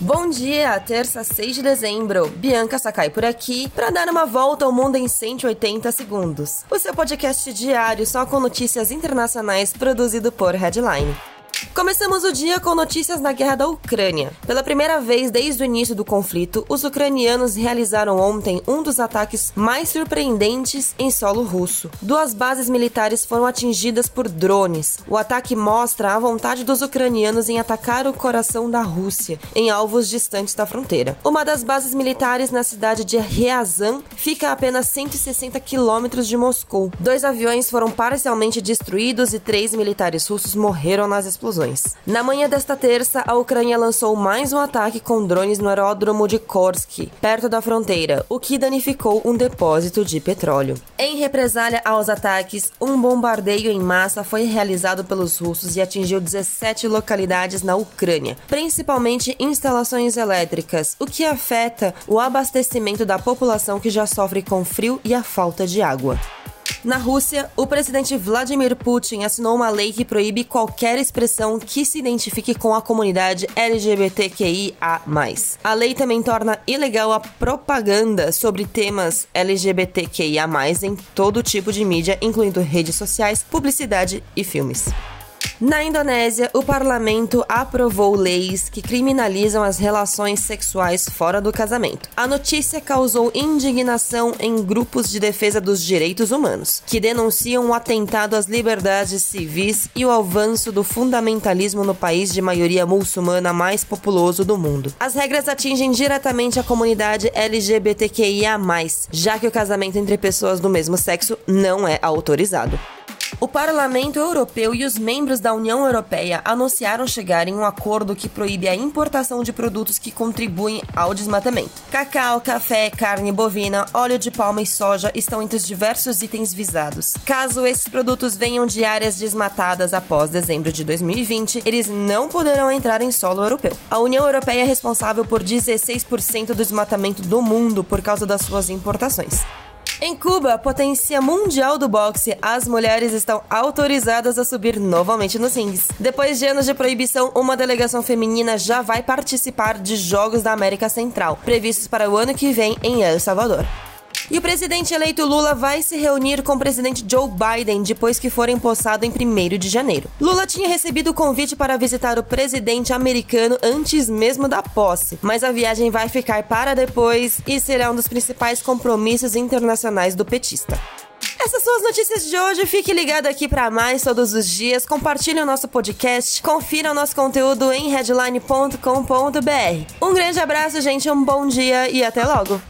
Bom dia, terça 6 de dezembro. Bianca Sakai por aqui para dar uma volta ao mundo em 180 segundos. O seu podcast diário só com notícias internacionais produzido por Headline. Começamos o dia com notícias da guerra da Ucrânia. Pela primeira vez desde o início do conflito, os ucranianos realizaram ontem um dos ataques mais surpreendentes em solo russo. Duas bases militares foram atingidas por drones. O ataque mostra a vontade dos ucranianos em atacar o coração da Rússia, em alvos distantes da fronteira. Uma das bases militares na cidade de Ryazan fica a apenas 160 quilômetros de Moscou. Dois aviões foram parcialmente destruídos e três militares russos morreram nas explosões. Na manhã desta terça, a Ucrânia lançou mais um ataque com drones no aeródromo de Korsk, perto da fronteira, o que danificou um depósito de petróleo. Em represália aos ataques, um bombardeio em massa foi realizado pelos russos e atingiu 17 localidades na Ucrânia, principalmente instalações elétricas, o que afeta o abastecimento da população que já sofre com frio e a falta de água. Na Rússia, o presidente Vladimir Putin assinou uma lei que proíbe qualquer expressão que se identifique com a comunidade LGBTQIA. A lei também torna ilegal a propaganda sobre temas LGBTQIA, em todo tipo de mídia, incluindo redes sociais, publicidade e filmes. Na Indonésia, o parlamento aprovou leis que criminalizam as relações sexuais fora do casamento. A notícia causou indignação em grupos de defesa dos direitos humanos, que denunciam o atentado às liberdades civis e o avanço do fundamentalismo no país de maioria muçulmana mais populoso do mundo. As regras atingem diretamente a comunidade LGBTQIA, já que o casamento entre pessoas do mesmo sexo não é autorizado. O Parlamento Europeu e os membros da União Europeia anunciaram chegar em um acordo que proíbe a importação de produtos que contribuem ao desmatamento. Cacau, café, carne bovina, óleo de palma e soja estão entre os diversos itens visados. Caso esses produtos venham de áreas desmatadas após dezembro de 2020, eles não poderão entrar em solo europeu. A União Europeia é responsável por 16% do desmatamento do mundo por causa das suas importações. Em Cuba, potência mundial do boxe, as mulheres estão autorizadas a subir novamente nos rings. Depois de anos de proibição, uma delegação feminina já vai participar de Jogos da América Central, previstos para o ano que vem em El Salvador. E o presidente eleito Lula vai se reunir com o presidente Joe Biden depois que for empossado em 1 de janeiro. Lula tinha recebido o convite para visitar o presidente americano antes mesmo da posse, mas a viagem vai ficar para depois e será um dos principais compromissos internacionais do petista. Essas são as notícias de hoje. Fique ligado aqui para mais todos os dias. Compartilhe o nosso podcast. Confira o nosso conteúdo em headline.com.br. Um grande abraço, gente. Um bom dia e até logo.